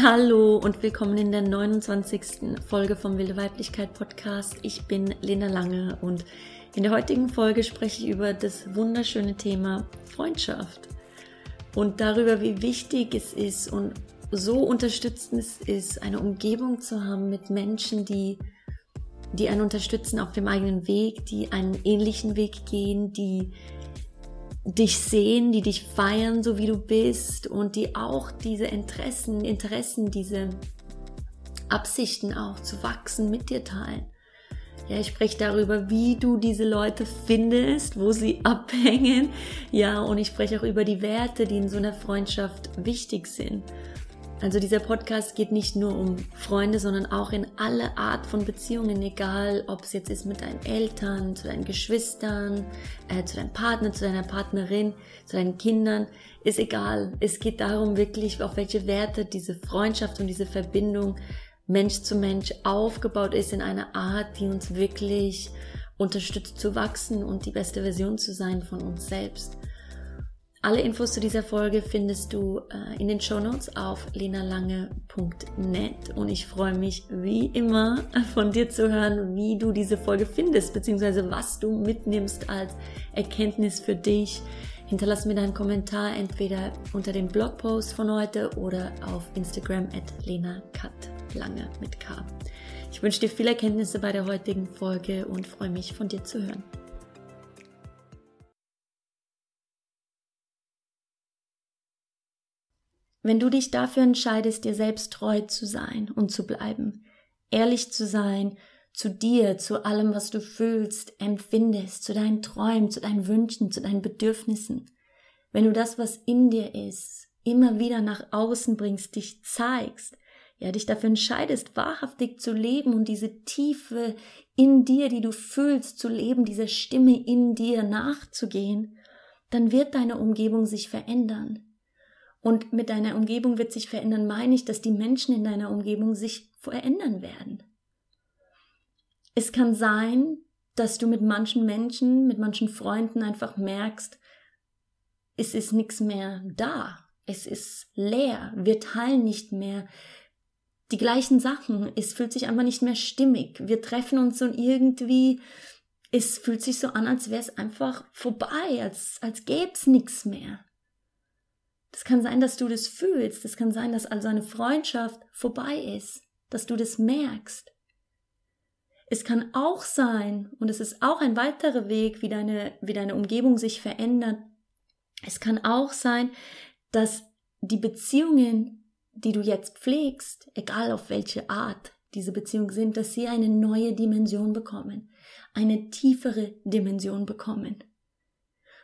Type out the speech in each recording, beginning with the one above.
Hallo und willkommen in der 29. Folge vom Wilde Weiblichkeit Podcast. Ich bin Lena Lange und in der heutigen Folge spreche ich über das wunderschöne Thema Freundschaft und darüber, wie wichtig es ist und so unterstützend es ist, eine Umgebung zu haben mit Menschen, die, die einen unterstützen auf dem eigenen Weg, die einen ähnlichen Weg gehen, die dich sehen, die dich feiern, so wie du bist und die auch diese Interessen, Interessen, diese Absichten auch zu wachsen mit dir teilen. Ja, ich spreche darüber, wie du diese Leute findest, wo sie abhängen. Ja, und ich spreche auch über die Werte, die in so einer Freundschaft wichtig sind. Also dieser Podcast geht nicht nur um Freunde, sondern auch in alle Art von Beziehungen, egal ob es jetzt ist mit deinen Eltern, zu deinen Geschwistern, äh, zu deinem Partner, zu deiner Partnerin, zu deinen Kindern, ist egal. Es geht darum wirklich, auf welche Werte diese Freundschaft und diese Verbindung Mensch zu Mensch aufgebaut ist in einer Art, die uns wirklich unterstützt zu wachsen und die beste Version zu sein von uns selbst. Alle Infos zu dieser Folge findest du äh, in den Show Notes auf lenalange.net und ich freue mich wie immer von dir zu hören, wie du diese Folge findest, beziehungsweise was du mitnimmst als Erkenntnis für dich. Hinterlass mir deinen Kommentar entweder unter dem Blogpost von heute oder auf Instagram at lenakatlange mit K. Ich wünsche dir viele Erkenntnisse bei der heutigen Folge und freue mich von dir zu hören. Wenn du dich dafür entscheidest, dir selbst treu zu sein und zu bleiben, ehrlich zu sein zu dir, zu allem, was du fühlst, empfindest, zu deinen Träumen, zu deinen Wünschen, zu deinen Bedürfnissen, wenn du das, was in dir ist, immer wieder nach außen bringst, dich zeigst, ja, dich dafür entscheidest, wahrhaftig zu leben und diese Tiefe in dir, die du fühlst, zu leben, dieser Stimme in dir nachzugehen, dann wird deine Umgebung sich verändern. Und mit deiner Umgebung wird sich verändern, meine ich, dass die Menschen in deiner Umgebung sich verändern werden. Es kann sein, dass du mit manchen Menschen, mit manchen Freunden einfach merkst, es ist nichts mehr da. Es ist leer. Wir teilen nicht mehr die gleichen Sachen. Es fühlt sich einfach nicht mehr stimmig. Wir treffen uns und irgendwie, es fühlt sich so an, als wäre es einfach vorbei, als, als gäbe es nichts mehr. Das kann sein, dass du das fühlst. Das kann sein, dass also eine Freundschaft vorbei ist, dass du das merkst. Es kann auch sein, und es ist auch ein weiterer Weg, wie deine, wie deine Umgebung sich verändert. Es kann auch sein, dass die Beziehungen, die du jetzt pflegst, egal auf welche Art diese Beziehungen sind, dass sie eine neue Dimension bekommen, eine tiefere Dimension bekommen.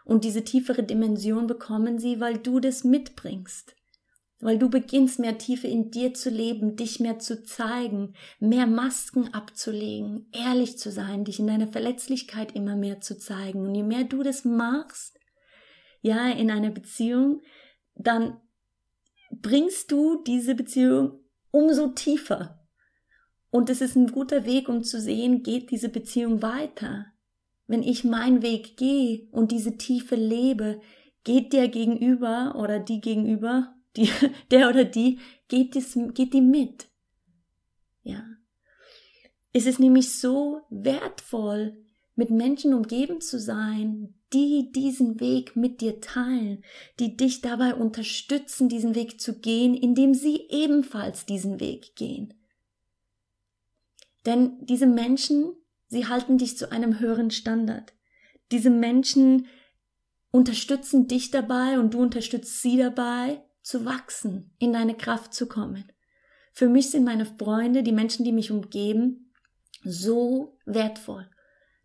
Und diese tiefere Dimension bekommen sie, weil du das mitbringst. Weil du beginnst mehr Tiefe in dir zu leben, dich mehr zu zeigen, mehr Masken abzulegen, ehrlich zu sein, dich in deiner Verletzlichkeit immer mehr zu zeigen. Und je mehr du das machst, ja, in einer Beziehung, dann bringst du diese Beziehung umso tiefer. Und es ist ein guter Weg, um zu sehen, geht diese Beziehung weiter. Wenn ich meinen Weg gehe und diese Tiefe lebe, geht der gegenüber oder die gegenüber, die, der oder die, geht, dies, geht die mit. Ja. Es ist nämlich so wertvoll, mit Menschen umgeben zu sein, die diesen Weg mit dir teilen, die dich dabei unterstützen, diesen Weg zu gehen, indem sie ebenfalls diesen Weg gehen. Denn diese Menschen Sie halten dich zu einem höheren Standard. Diese Menschen unterstützen dich dabei und du unterstützt sie dabei, zu wachsen, in deine Kraft zu kommen. Für mich sind meine Freunde, die Menschen, die mich umgeben, so wertvoll.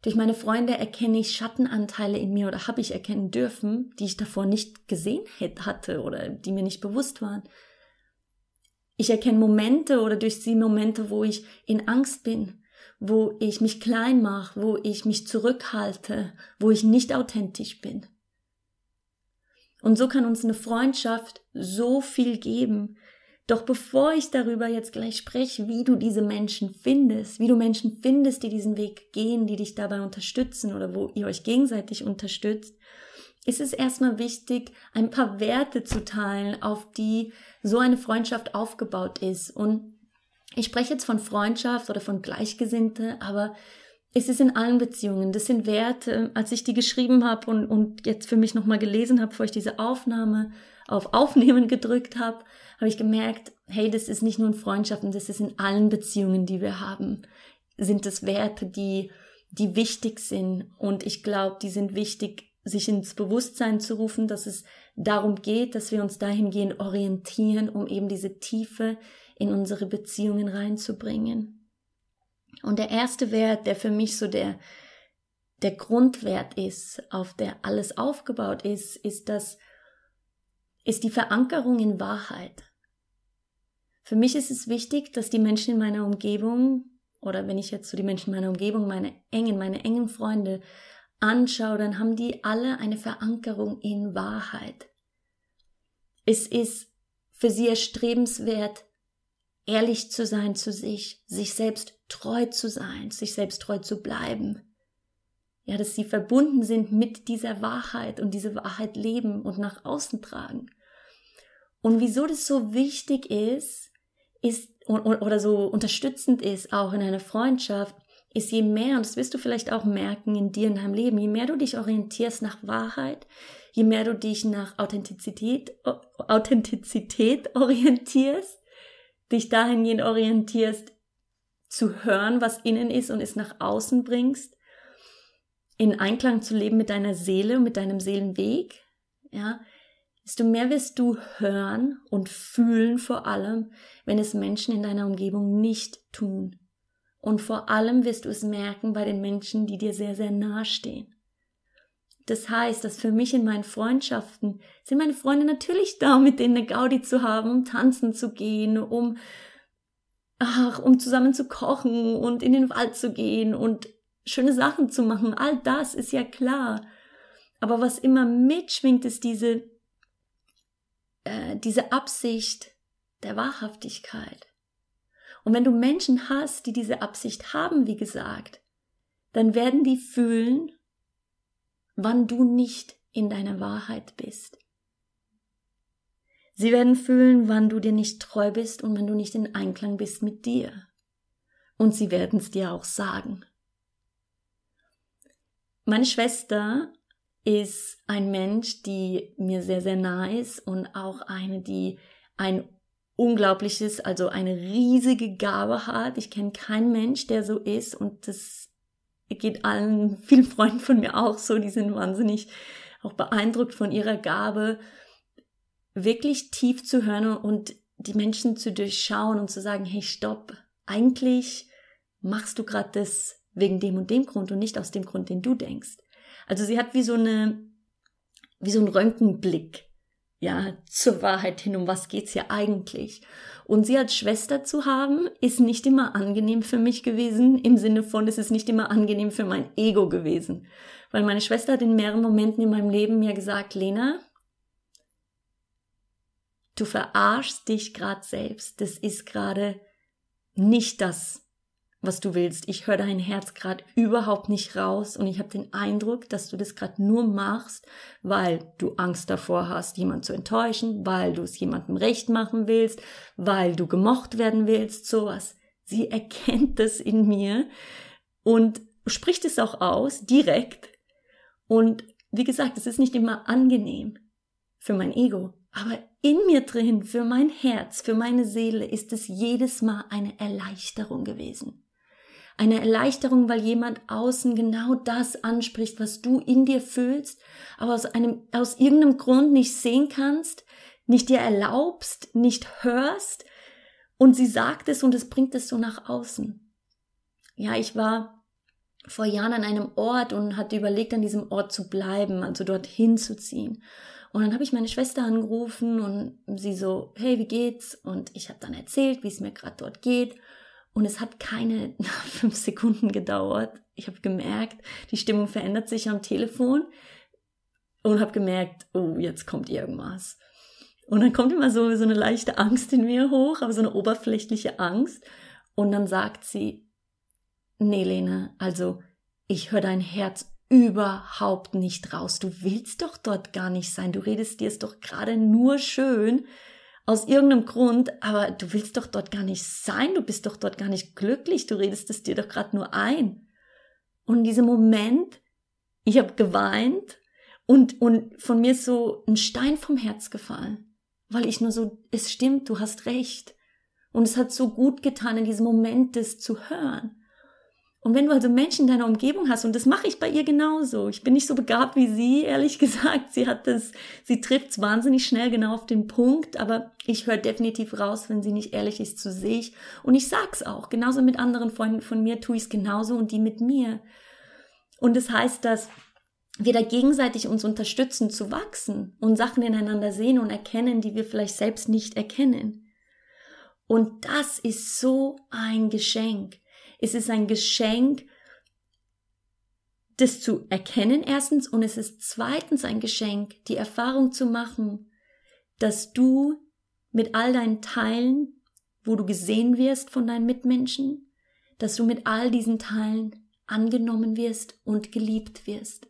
Durch meine Freunde erkenne ich Schattenanteile in mir oder habe ich erkennen dürfen, die ich davor nicht gesehen hatte oder die mir nicht bewusst waren. Ich erkenne Momente oder durch sie Momente, wo ich in Angst bin, wo ich mich klein mache, wo ich mich zurückhalte, wo ich nicht authentisch bin. Und so kann uns eine Freundschaft so viel geben. Doch bevor ich darüber jetzt gleich spreche, wie du diese Menschen findest, wie du Menschen findest, die diesen Weg gehen, die dich dabei unterstützen oder wo ihr euch gegenseitig unterstützt, ist es erstmal wichtig, ein paar Werte zu teilen, auf die so eine Freundschaft aufgebaut ist. Und ich spreche jetzt von Freundschaft oder von Gleichgesinnte, aber es ist in allen Beziehungen. Das sind Werte. Als ich die geschrieben habe und, und jetzt für mich nochmal gelesen habe, bevor ich diese Aufnahme auf Aufnehmen gedrückt habe, habe ich gemerkt, hey, das ist nicht nur in Freundschaften, das ist in allen Beziehungen, die wir haben, sind es Werte, die, die wichtig sind. Und ich glaube, die sind wichtig, sich ins Bewusstsein zu rufen, dass es darum geht, dass wir uns dahingehend orientieren, um eben diese Tiefe in unsere Beziehungen reinzubringen. Und der erste Wert, der für mich so der, der Grundwert ist, auf der alles aufgebaut ist, ist das, ist die Verankerung in Wahrheit. Für mich ist es wichtig, dass die Menschen in meiner Umgebung oder wenn ich jetzt so die Menschen in meiner Umgebung, meine engen, meine engen Freunde anschaue, dann haben die alle eine Verankerung in Wahrheit. Es ist für sie erstrebenswert, ehrlich zu sein zu sich, sich selbst treu zu sein, sich selbst treu zu bleiben. Ja, dass sie verbunden sind mit dieser Wahrheit und diese Wahrheit leben und nach außen tragen. Und wieso das so wichtig ist, ist oder so unterstützend ist, auch in einer Freundschaft, ist je mehr, und das wirst du vielleicht auch merken in dir, in deinem Leben, je mehr du dich orientierst nach Wahrheit, je mehr du dich nach Authentizität, Authentizität orientierst, dich dahingehend orientierst, zu hören, was innen ist und es nach außen bringst, in Einklang zu leben mit deiner Seele, mit deinem Seelenweg, ja, desto mehr wirst du hören und fühlen vor allem, wenn es Menschen in deiner Umgebung nicht tun. Und vor allem wirst du es merken bei den Menschen, die dir sehr, sehr nahe stehen. Das heißt, dass für mich in meinen Freundschaften sind meine Freunde natürlich da, mit denen eine Gaudi zu haben, um tanzen zu gehen, um, ach, um zusammen zu kochen und in den Wald zu gehen und schöne Sachen zu machen. All das ist ja klar. Aber was immer mitschwingt, ist diese äh, diese Absicht der Wahrhaftigkeit. Und wenn du Menschen hast, die diese Absicht haben, wie gesagt, dann werden die fühlen, wann du nicht in deiner Wahrheit bist. Sie werden fühlen, wann du dir nicht treu bist und wann du nicht in Einklang bist mit dir. Und sie werden es dir auch sagen. Meine Schwester ist ein Mensch, die mir sehr, sehr nahe ist und auch eine, die ein unglaubliches, also eine riesige Gabe hat. Ich kenne keinen Mensch, der so ist und das geht allen, vielen Freunden von mir auch so, die sind wahnsinnig auch beeindruckt von ihrer Gabe, wirklich tief zu hören und die Menschen zu durchschauen und zu sagen, hey, stopp, eigentlich machst du gerade das wegen dem und dem Grund und nicht aus dem Grund, den du denkst. Also sie hat wie so eine, wie so ein Röntgenblick, ja, zur Wahrheit hin, um was geht's hier eigentlich? Und sie als Schwester zu haben, ist nicht immer angenehm für mich gewesen, im Sinne von, es ist nicht immer angenehm für mein Ego gewesen. Weil meine Schwester hat in mehreren Momenten in meinem Leben mir gesagt, Lena, du verarschst dich gerade selbst. Das ist gerade nicht das, was du willst. Ich höre dein Herz gerade überhaupt nicht raus und ich habe den Eindruck, dass du das gerade nur machst, weil du Angst davor hast, jemand zu enttäuschen, weil du es jemandem recht machen willst, weil du gemocht werden willst, sowas. Sie erkennt das in mir und spricht es auch aus, direkt. Und wie gesagt, es ist nicht immer angenehm für mein Ego, aber in mir drin, für mein Herz, für meine Seele ist es jedes Mal eine Erleichterung gewesen eine Erleichterung, weil jemand außen genau das anspricht, was du in dir fühlst, aber aus einem, aus irgendeinem Grund nicht sehen kannst, nicht dir erlaubst, nicht hörst und sie sagt es und es bringt es so nach außen. Ja, ich war vor Jahren an einem Ort und hatte überlegt, an diesem Ort zu bleiben, also dorthin zu ziehen. Und dann habe ich meine Schwester angerufen und sie so, hey, wie geht's? Und ich habe dann erzählt, wie es mir gerade dort geht. Und es hat keine fünf Sekunden gedauert. Ich habe gemerkt, die Stimmung verändert sich am Telefon und habe gemerkt, oh, jetzt kommt irgendwas. Und dann kommt immer so, so eine leichte Angst in mir hoch, aber so eine oberflächliche Angst. Und dann sagt sie, nee, Lena, also ich höre dein Herz überhaupt nicht raus. Du willst doch dort gar nicht sein. Du redest dir es doch gerade nur schön aus irgendeinem Grund, aber du willst doch dort gar nicht sein. Du bist doch dort gar nicht glücklich. Du redest es dir doch gerade nur ein. Und in diesem Moment, ich habe geweint und, und von mir ist so ein Stein vom Herz gefallen, weil ich nur so, es stimmt, du hast recht. Und es hat so gut getan, in diesem Moment das zu hören. Und wenn du also Menschen in deiner Umgebung hast, und das mache ich bei ihr genauso, ich bin nicht so begabt wie sie, ehrlich gesagt, sie hat das, sie trifft es wahnsinnig schnell genau auf den Punkt, aber ich höre definitiv raus, wenn sie nicht ehrlich ist zu sich. Und ich sag's auch, genauso mit anderen Freunden von mir tue ich es genauso und die mit mir. Und das heißt, dass wir da gegenseitig uns unterstützen zu wachsen und Sachen ineinander sehen und erkennen, die wir vielleicht selbst nicht erkennen. Und das ist so ein Geschenk. Es ist ein Geschenk, das zu erkennen erstens und es ist zweitens ein Geschenk, die Erfahrung zu machen, dass du mit all deinen Teilen, wo du gesehen wirst von deinen Mitmenschen, dass du mit all diesen Teilen angenommen wirst und geliebt wirst.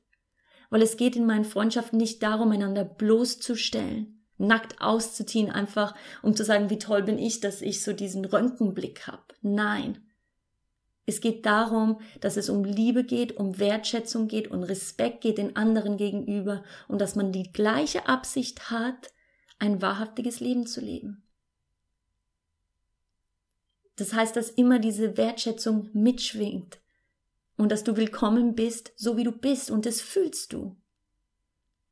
Weil es geht in meinen Freundschaften nicht darum, einander bloßzustellen, nackt auszuziehen, einfach um zu sagen, wie toll bin ich, dass ich so diesen Röntgenblick habe. Nein. Es geht darum, dass es um Liebe geht, um Wertschätzung geht und Respekt geht den anderen gegenüber und dass man die gleiche Absicht hat, ein wahrhaftiges Leben zu leben. Das heißt, dass immer diese Wertschätzung mitschwingt und dass du willkommen bist, so wie du bist und das fühlst du.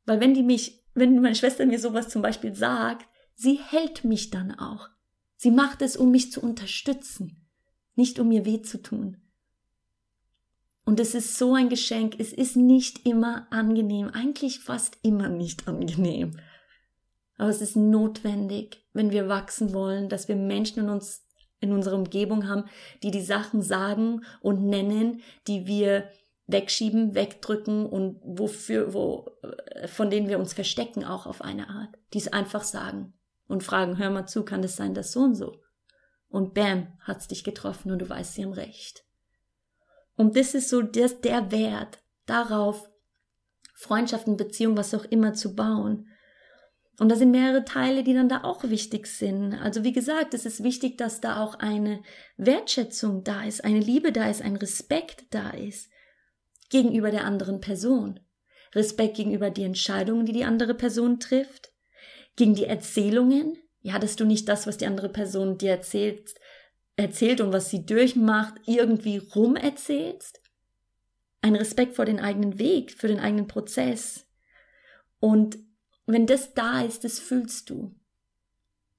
Weil wenn die mich wenn meine Schwester mir sowas zum Beispiel sagt, sie hält mich dann auch. Sie macht es, um mich zu unterstützen, nicht um mir weh zu tun. Und es ist so ein Geschenk. Es ist nicht immer angenehm, eigentlich fast immer nicht angenehm. Aber es ist notwendig, wenn wir wachsen wollen, dass wir Menschen in uns, in unserer Umgebung haben, die die Sachen sagen und nennen, die wir wegschieben, wegdrücken und wofür, wo, äh, von denen wir uns verstecken auch auf eine Art. Die es einfach sagen und fragen, hör mal zu, kann es sein, dass so und so? Und bam, hat's dich getroffen und du weißt, sie haben recht. Und das ist so das, der Wert, darauf Freundschaften, Beziehungen, was auch immer zu bauen. Und da sind mehrere Teile, die dann da auch wichtig sind. Also wie gesagt, es ist wichtig, dass da auch eine Wertschätzung da ist, eine Liebe da ist, ein Respekt da ist gegenüber der anderen Person, Respekt gegenüber die Entscheidungen, die die andere Person trifft, gegen die Erzählungen, ja, dass du nicht das, was die andere Person dir erzählt, erzählt und was sie durchmacht, irgendwie rumerzählst. Ein Respekt vor den eigenen Weg, für den eigenen Prozess. Und wenn das da ist, das fühlst du.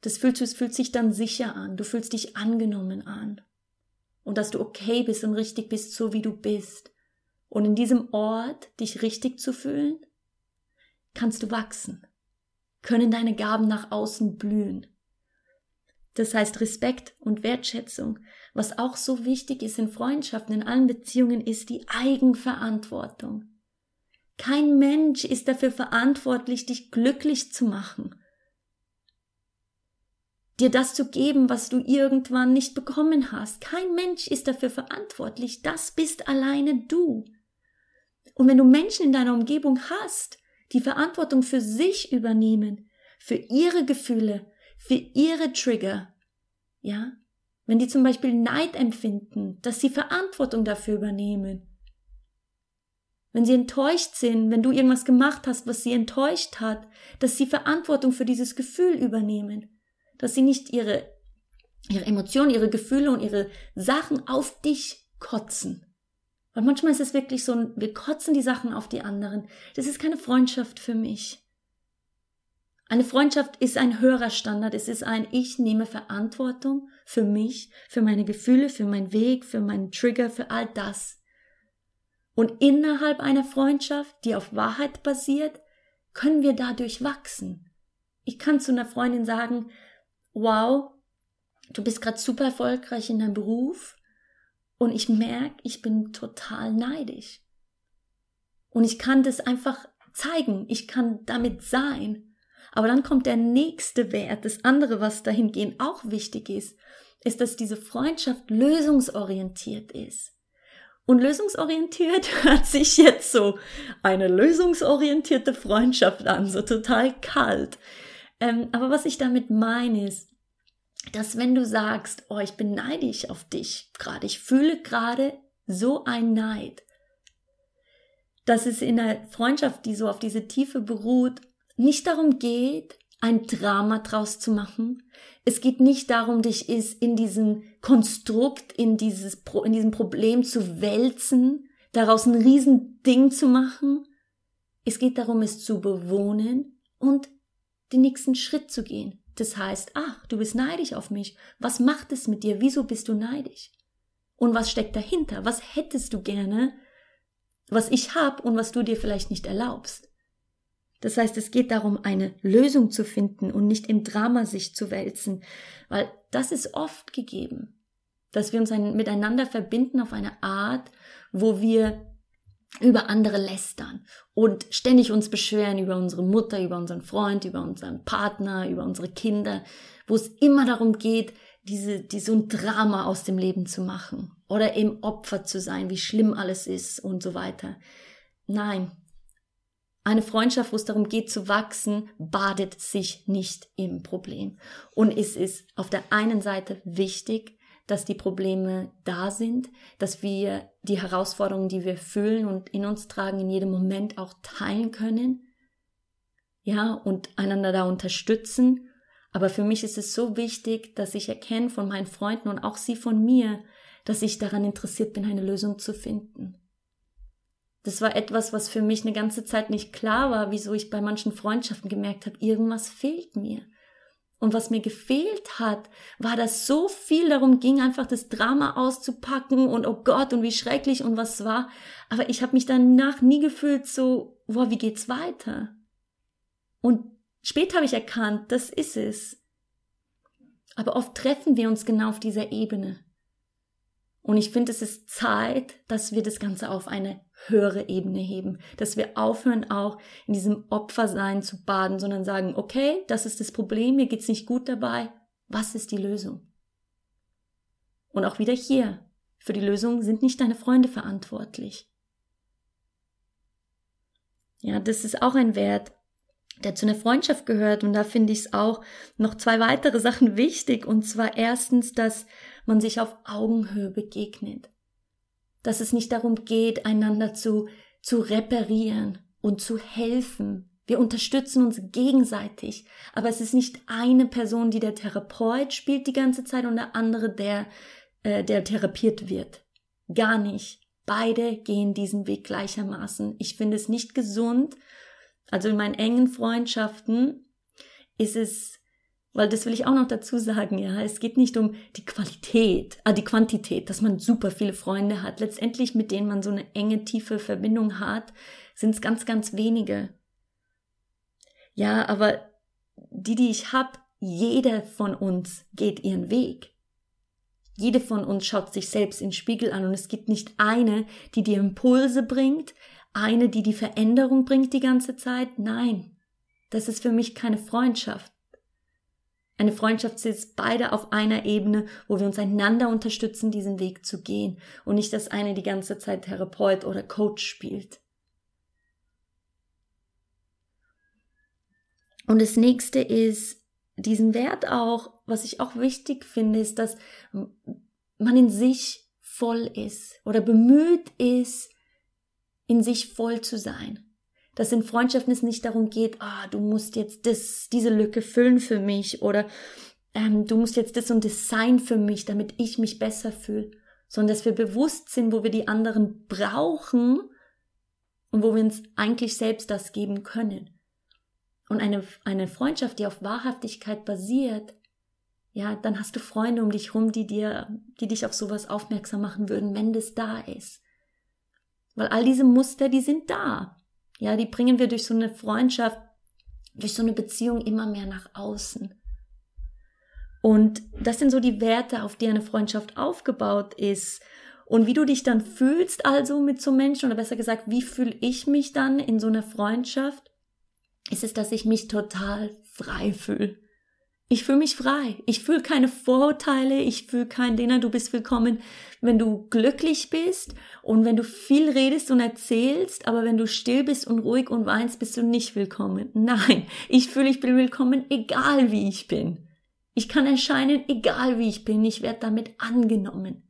Das fühlst du, es fühlt sich dann sicher an. Du fühlst dich angenommen an. Und dass du okay bist und richtig bist, so wie du bist. Und in diesem Ort dich richtig zu fühlen, kannst du wachsen, können deine Gaben nach außen blühen. Das heißt Respekt und Wertschätzung. Was auch so wichtig ist in Freundschaften, in allen Beziehungen, ist die Eigenverantwortung. Kein Mensch ist dafür verantwortlich, dich glücklich zu machen. Dir das zu geben, was du irgendwann nicht bekommen hast. Kein Mensch ist dafür verantwortlich. Das bist alleine du. Und wenn du Menschen in deiner Umgebung hast, die Verantwortung für sich übernehmen, für ihre Gefühle, für ihre Trigger, ja, wenn die zum Beispiel Neid empfinden, dass sie Verantwortung dafür übernehmen, wenn sie enttäuscht sind, wenn du irgendwas gemacht hast, was sie enttäuscht hat, dass sie Verantwortung für dieses Gefühl übernehmen, dass sie nicht ihre, ihre Emotionen, ihre Gefühle und ihre Sachen auf dich kotzen, weil manchmal ist es wirklich so, wir kotzen die Sachen auf die anderen. Das ist keine Freundschaft für mich. Eine Freundschaft ist ein höherer Standard. Es ist ein, ich nehme Verantwortung für mich, für meine Gefühle, für meinen Weg, für meinen Trigger, für all das. Und innerhalb einer Freundschaft, die auf Wahrheit basiert, können wir dadurch wachsen. Ich kann zu einer Freundin sagen, wow, du bist gerade super erfolgreich in deinem Beruf, und ich merke, ich bin total neidisch. Und ich kann das einfach zeigen. Ich kann damit sein. Aber dann kommt der nächste Wert, das andere, was dahingehend auch wichtig ist, ist, dass diese Freundschaft lösungsorientiert ist. Und lösungsorientiert hört sich jetzt so eine lösungsorientierte Freundschaft an, so total kalt. Ähm, aber was ich damit meine ist, dass wenn du sagst, oh, ich bin neidisch auf dich gerade, ich fühle gerade so ein Neid, dass es in einer Freundschaft, die so auf diese Tiefe beruht, nicht darum geht, ein Drama draus zu machen. Es geht nicht darum, dich ist in diesem Konstrukt, in dieses, in diesem Problem zu wälzen, daraus ein Riesending zu machen. Es geht darum, es zu bewohnen und den nächsten Schritt zu gehen. Das heißt, ach, du bist neidisch auf mich. Was macht es mit dir? Wieso bist du neidisch? Und was steckt dahinter? Was hättest du gerne, was ich hab und was du dir vielleicht nicht erlaubst? Das heißt, es geht darum, eine Lösung zu finden und nicht im Drama sich zu wälzen, weil das ist oft gegeben, dass wir uns ein, miteinander verbinden auf eine Art, wo wir über andere lästern und ständig uns beschweren über unsere Mutter, über unseren Freund, über unseren Partner, über unsere Kinder, wo es immer darum geht, diese, die, so ein Drama aus dem Leben zu machen oder im Opfer zu sein, wie schlimm alles ist und so weiter. Nein. Eine Freundschaft, wo es darum geht zu wachsen, badet sich nicht im Problem. Und es ist auf der einen Seite wichtig, dass die Probleme da sind, dass wir die Herausforderungen, die wir fühlen und in uns tragen, in jedem Moment auch teilen können. Ja, und einander da unterstützen. Aber für mich ist es so wichtig, dass ich erkenne von meinen Freunden und auch sie von mir, dass ich daran interessiert bin, eine Lösung zu finden. Das war etwas, was für mich eine ganze Zeit nicht klar war, wieso ich bei manchen Freundschaften gemerkt habe, irgendwas fehlt mir. Und was mir gefehlt hat, war, dass so viel darum ging, einfach das Drama auszupacken und oh Gott und wie schrecklich und was war. Aber ich habe mich danach nie gefühlt so, boah, wie geht's weiter? Und später habe ich erkannt, das ist es. Aber oft treffen wir uns genau auf dieser Ebene. Und ich finde, es ist Zeit, dass wir das Ganze auf eine höhere Ebene heben, dass wir aufhören auch in diesem Opfersein zu baden, sondern sagen, okay, das ist das Problem, mir geht's nicht gut dabei, was ist die Lösung? Und auch wieder hier, für die Lösung sind nicht deine Freunde verantwortlich. Ja, das ist auch ein Wert, der zu einer Freundschaft gehört. Und da finde ich es auch noch zwei weitere Sachen wichtig. Und zwar erstens, dass man sich auf Augenhöhe begegnet dass es nicht darum geht, einander zu, zu reparieren und zu helfen. Wir unterstützen uns gegenseitig, aber es ist nicht eine Person, die der Therapeut spielt die ganze Zeit und der andere, der, äh, der therapiert wird. Gar nicht. Beide gehen diesen Weg gleichermaßen. Ich finde es nicht gesund. Also in meinen engen Freundschaften ist es weil das will ich auch noch dazu sagen, ja. Es geht nicht um die Qualität, ah, die Quantität, dass man super viele Freunde hat. Letztendlich, mit denen man so eine enge, tiefe Verbindung hat, sind es ganz, ganz wenige. Ja, aber die, die ich hab, jeder von uns geht ihren Weg. Jede von uns schaut sich selbst in den Spiegel an und es gibt nicht eine, die die Impulse bringt, eine, die die Veränderung bringt die ganze Zeit. Nein, das ist für mich keine Freundschaft. Eine Freundschaft sitzt beide auf einer Ebene, wo wir uns einander unterstützen, diesen Weg zu gehen und nicht, dass eine die ganze Zeit Therapeut oder Coach spielt. Und das nächste ist diesen Wert auch, was ich auch wichtig finde, ist, dass man in sich voll ist oder bemüht ist, in sich voll zu sein dass in Freundschaften es nicht darum geht, ah, du musst jetzt das, diese Lücke füllen für mich oder ähm, du musst jetzt das und das sein für mich, damit ich mich besser fühle, sondern dass wir bewusst sind, wo wir die anderen brauchen und wo wir uns eigentlich selbst das geben können. Und eine, eine Freundschaft, die auf Wahrhaftigkeit basiert, ja, dann hast du Freunde um dich rum, die dir, die dich auf sowas aufmerksam machen würden, wenn das da ist. Weil all diese Muster, die sind da. Ja, die bringen wir durch so eine Freundschaft, durch so eine Beziehung immer mehr nach außen. Und das sind so die Werte, auf die eine Freundschaft aufgebaut ist. Und wie du dich dann fühlst also mit so Menschen, oder besser gesagt, wie fühle ich mich dann in so einer Freundschaft, ist es, dass ich mich total frei fühle. Ich fühle mich frei. Ich fühle keine Vorurteile. Ich fühle kein Dinner. Du bist willkommen, wenn du glücklich bist und wenn du viel redest und erzählst. Aber wenn du still bist und ruhig und weinst, bist du nicht willkommen. Nein, ich fühle, ich bin willkommen, egal wie ich bin. Ich kann erscheinen, egal wie ich bin. Ich werde damit angenommen.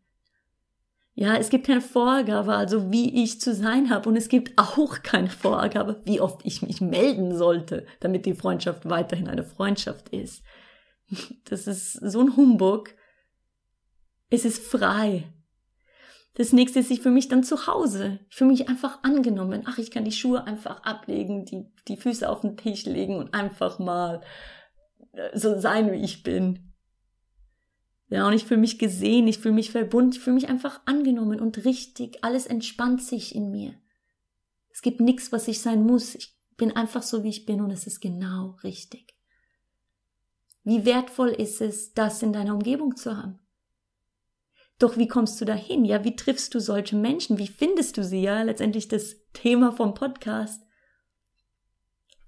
Ja, es gibt keine Vorgabe, also wie ich zu sein habe. Und es gibt auch keine Vorgabe, wie oft ich mich melden sollte, damit die Freundschaft weiterhin eine Freundschaft ist. Das ist so ein Humbug. Es ist frei. Das nächste ist, ich fühle mich dann zu Hause. Ich fühle mich einfach angenommen. Ach, ich kann die Schuhe einfach ablegen, die, die Füße auf den Tisch legen und einfach mal äh, so sein, wie ich bin. Ja, und ich fühle mich gesehen, ich fühle mich verbunden, ich fühle mich einfach angenommen und richtig. Alles entspannt sich in mir. Es gibt nichts, was ich sein muss. Ich bin einfach so, wie ich bin und es ist genau richtig. Wie wertvoll ist es, das in deiner Umgebung zu haben? Doch wie kommst du dahin? Ja, wie triffst du solche Menschen? Wie findest du sie? Ja, letztendlich das Thema vom Podcast.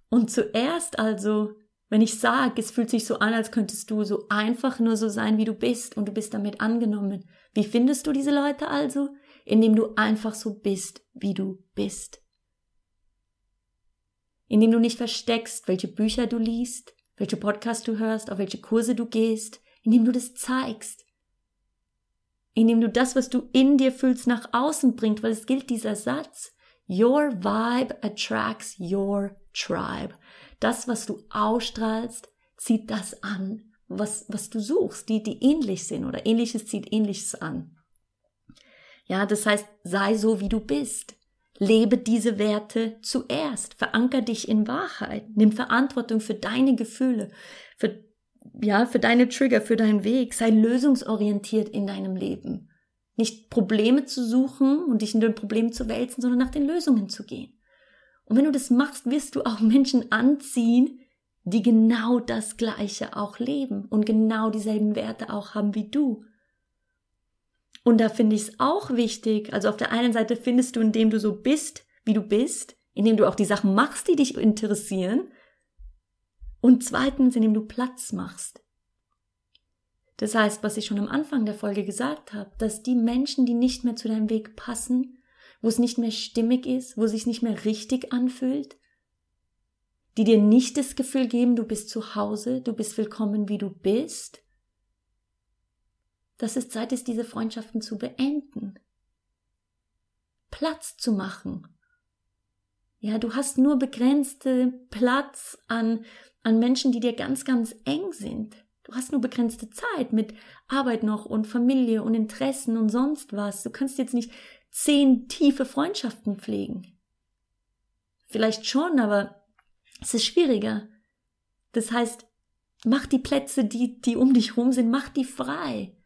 Und zuerst also, wenn ich sage, es fühlt sich so an, als könntest du so einfach nur so sein, wie du bist und du bist damit angenommen. Wie findest du diese Leute also? Indem du einfach so bist, wie du bist. Indem du nicht versteckst, welche Bücher du liest, welche Podcasts du hörst, auf welche Kurse du gehst, indem du das zeigst. Indem du das, was du in dir fühlst, nach außen bringst, weil es gilt dieser Satz. Your vibe attracts your tribe. Das, was du ausstrahlst, zieht das an, was, was du suchst, die, die ähnlich sind oder ähnliches zieht ähnliches an. Ja, das heißt, sei so, wie du bist. Lebe diese Werte zuerst. Veranker dich in Wahrheit. Nimm Verantwortung für deine Gefühle, für, ja, für deine Trigger, für deinen Weg. Sei lösungsorientiert in deinem Leben. Nicht Probleme zu suchen und dich in den Problemen zu wälzen, sondern nach den Lösungen zu gehen. Und wenn du das machst, wirst du auch Menschen anziehen, die genau das Gleiche auch leben und genau dieselben Werte auch haben wie du. Und da finde ich es auch wichtig. Also auf der einen Seite findest du, indem du so bist, wie du bist, indem du auch die Sachen machst, die dich interessieren. Und zweitens, indem du Platz machst. Das heißt, was ich schon am Anfang der Folge gesagt habe, dass die Menschen, die nicht mehr zu deinem Weg passen, wo es nicht mehr stimmig ist, wo es sich nicht mehr richtig anfühlt, die dir nicht das Gefühl geben, du bist zu Hause, du bist willkommen, wie du bist, dass es Zeit ist, diese Freundschaften zu beenden. Platz zu machen. Ja, du hast nur begrenzte Platz an, an Menschen, die dir ganz, ganz eng sind. Du hast nur begrenzte Zeit mit Arbeit noch und Familie und Interessen und sonst was. Du kannst jetzt nicht zehn tiefe Freundschaften pflegen. Vielleicht schon, aber es ist schwieriger. Das heißt, mach die Plätze, die, die um dich rum sind, mach die frei.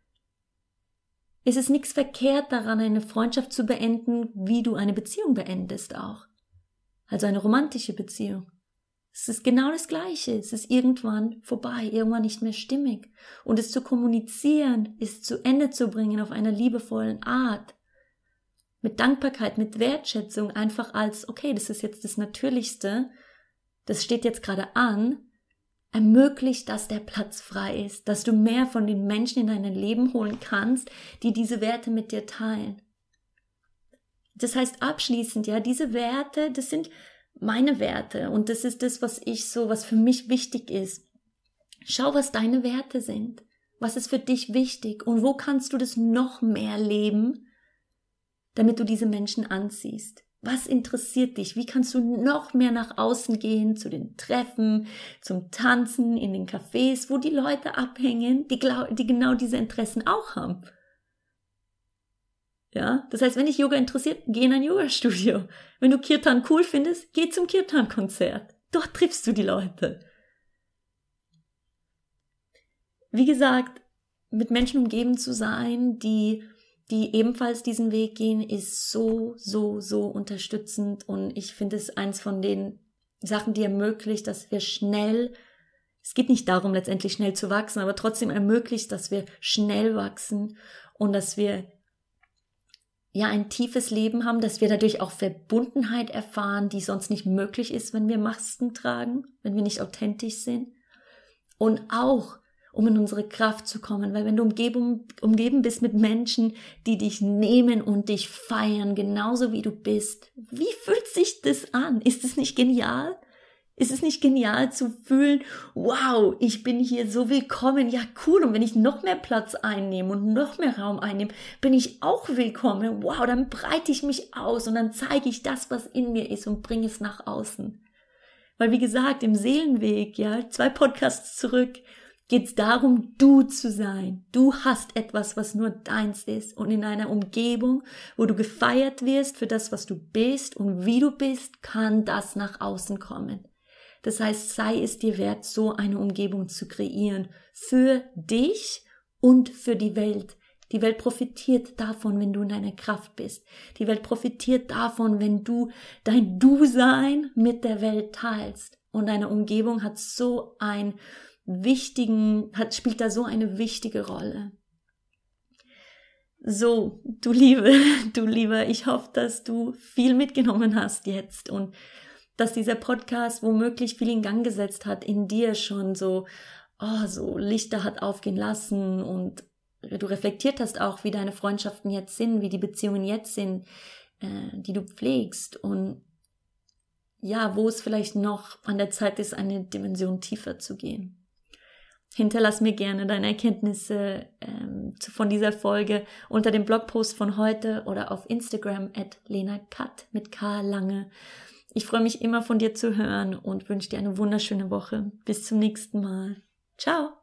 Es ist nichts verkehrt daran, eine Freundschaft zu beenden, wie du eine Beziehung beendest auch. Also eine romantische Beziehung. Es ist genau das Gleiche. Es ist irgendwann vorbei, irgendwann nicht mehr stimmig. Und es zu kommunizieren, es zu Ende zu bringen auf einer liebevollen Art. Mit Dankbarkeit, mit Wertschätzung, einfach als, okay, das ist jetzt das Natürlichste. Das steht jetzt gerade an ermöglicht, dass der Platz frei ist, dass du mehr von den Menschen in dein Leben holen kannst, die diese Werte mit dir teilen. Das heißt abschließend, ja, diese Werte, das sind meine Werte und das ist das, was ich so, was für mich wichtig ist. Schau, was deine Werte sind. Was ist für dich wichtig und wo kannst du das noch mehr leben, damit du diese Menschen anziehst? Was interessiert dich? Wie kannst du noch mehr nach außen gehen, zu den Treffen, zum Tanzen, in den Cafés, wo die Leute abhängen, die, die genau diese Interessen auch haben? Ja, das heißt, wenn dich Yoga interessiert, geh in ein Yoga-Studio. Wenn du Kirtan cool findest, geh zum Kirtan-Konzert. Dort triffst du die Leute. Wie gesagt, mit Menschen umgeben zu sein, die die ebenfalls diesen Weg gehen, ist so, so, so unterstützend und ich finde es eins von den Sachen, die ermöglicht, dass wir schnell, es geht nicht darum, letztendlich schnell zu wachsen, aber trotzdem ermöglicht, dass wir schnell wachsen und dass wir ja ein tiefes Leben haben, dass wir dadurch auch Verbundenheit erfahren, die sonst nicht möglich ist, wenn wir Masken tragen, wenn wir nicht authentisch sind. Und auch, um in unsere Kraft zu kommen, weil wenn du umgeben, umgeben bist mit Menschen, die dich nehmen und dich feiern, genauso wie du bist, wie fühlt sich das an? Ist es nicht genial? Ist es nicht genial zu fühlen, wow, ich bin hier so willkommen, ja cool, und wenn ich noch mehr Platz einnehme und noch mehr Raum einnehme, bin ich auch willkommen, wow, dann breite ich mich aus und dann zeige ich das, was in mir ist und bringe es nach außen. Weil wie gesagt, im Seelenweg, ja, zwei Podcasts zurück, geht es darum, du zu sein. Du hast etwas, was nur deins ist und in einer Umgebung, wo du gefeiert wirst für das, was du bist und wie du bist, kann das nach außen kommen. Das heißt, sei es dir wert, so eine Umgebung zu kreieren für dich und für die Welt. Die Welt profitiert davon, wenn du in deiner Kraft bist. Die Welt profitiert davon, wenn du dein Du-Sein mit der Welt teilst. Und deine Umgebung hat so einen wichtigen, hat, spielt da so eine wichtige Rolle. So, du Liebe, du Lieber, ich hoffe, dass du viel mitgenommen hast jetzt und dass dieser Podcast womöglich viel in Gang gesetzt hat, in dir schon so, oh, so Lichter hat aufgehen lassen und du reflektiert hast auch, wie deine Freundschaften jetzt sind, wie die Beziehungen jetzt sind, äh, die du pflegst und ja, wo es vielleicht noch an der Zeit ist, eine Dimension tiefer zu gehen. Hinterlass mir gerne deine Erkenntnisse ähm, von dieser Folge unter dem Blogpost von heute oder auf Instagram at Lena Kat mit K lange. Ich freue mich immer von dir zu hören und wünsche dir eine wunderschöne Woche. Bis zum nächsten Mal. Ciao.